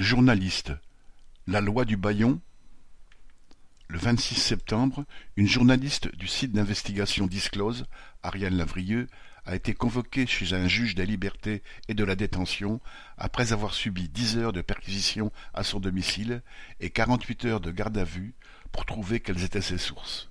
Journaliste, la loi du bâillon Le vingt-six septembre, une journaliste du site d'investigation Disclose, Ariane Lavrieux, a été convoquée chez un juge des libertés et de la détention après avoir subi dix heures de perquisition à son domicile et quarante-huit heures de garde à vue pour trouver quelles étaient ses sources.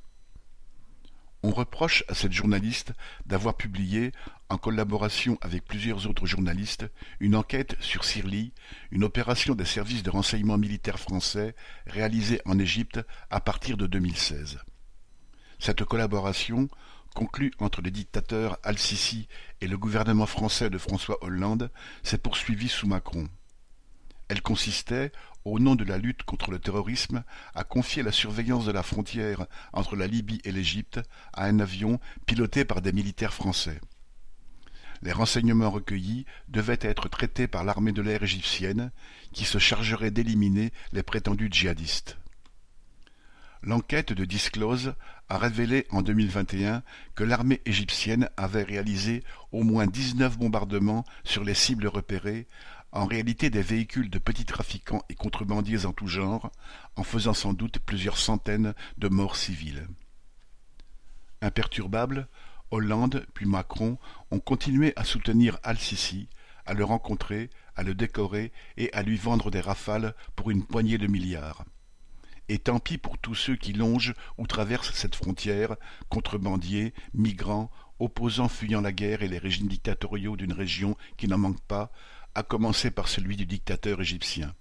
On reproche à cette journaliste d'avoir publié, en collaboration avec plusieurs autres journalistes, une enquête sur Sirli, une opération des services de renseignement militaire français réalisée en Égypte à partir de 2016. Cette collaboration, conclue entre les dictateurs Al-Sisi et le gouvernement français de François Hollande, s'est poursuivie sous Macron. Elle consistait, au nom de la lutte contre le terrorisme, à confier la surveillance de la frontière entre la Libye et l'Égypte à un avion piloté par des militaires français. Les renseignements recueillis devaient être traités par l'armée de l'air égyptienne, qui se chargerait d'éliminer les prétendus djihadistes. L'enquête de Disclose a révélé en 2021 que l'armée égyptienne avait réalisé au moins dix-neuf bombardements sur les cibles repérées, en réalité des véhicules de petits trafiquants et contrebandiers en tout genre, en faisant sans doute plusieurs centaines de morts civiles. Imperturbables, Hollande puis Macron ont continué à soutenir Al-Sisi, à le rencontrer, à le décorer et à lui vendre des rafales pour une poignée de milliards. Et tant pis pour tous ceux qui longent ou traversent cette frontière, contrebandiers, migrants, opposants fuyant la guerre et les régimes dictatoriaux d'une région qui n'en manque pas, à commencer par celui du dictateur égyptien.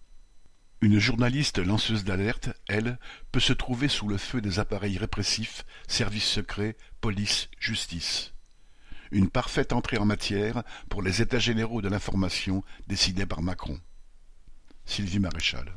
Une journaliste lanceuse d'alerte, elle, peut se trouver sous le feu des appareils répressifs, services secrets, police, justice. Une parfaite entrée en matière pour les états généraux de l'information décidés par Macron. Sylvie Maréchal.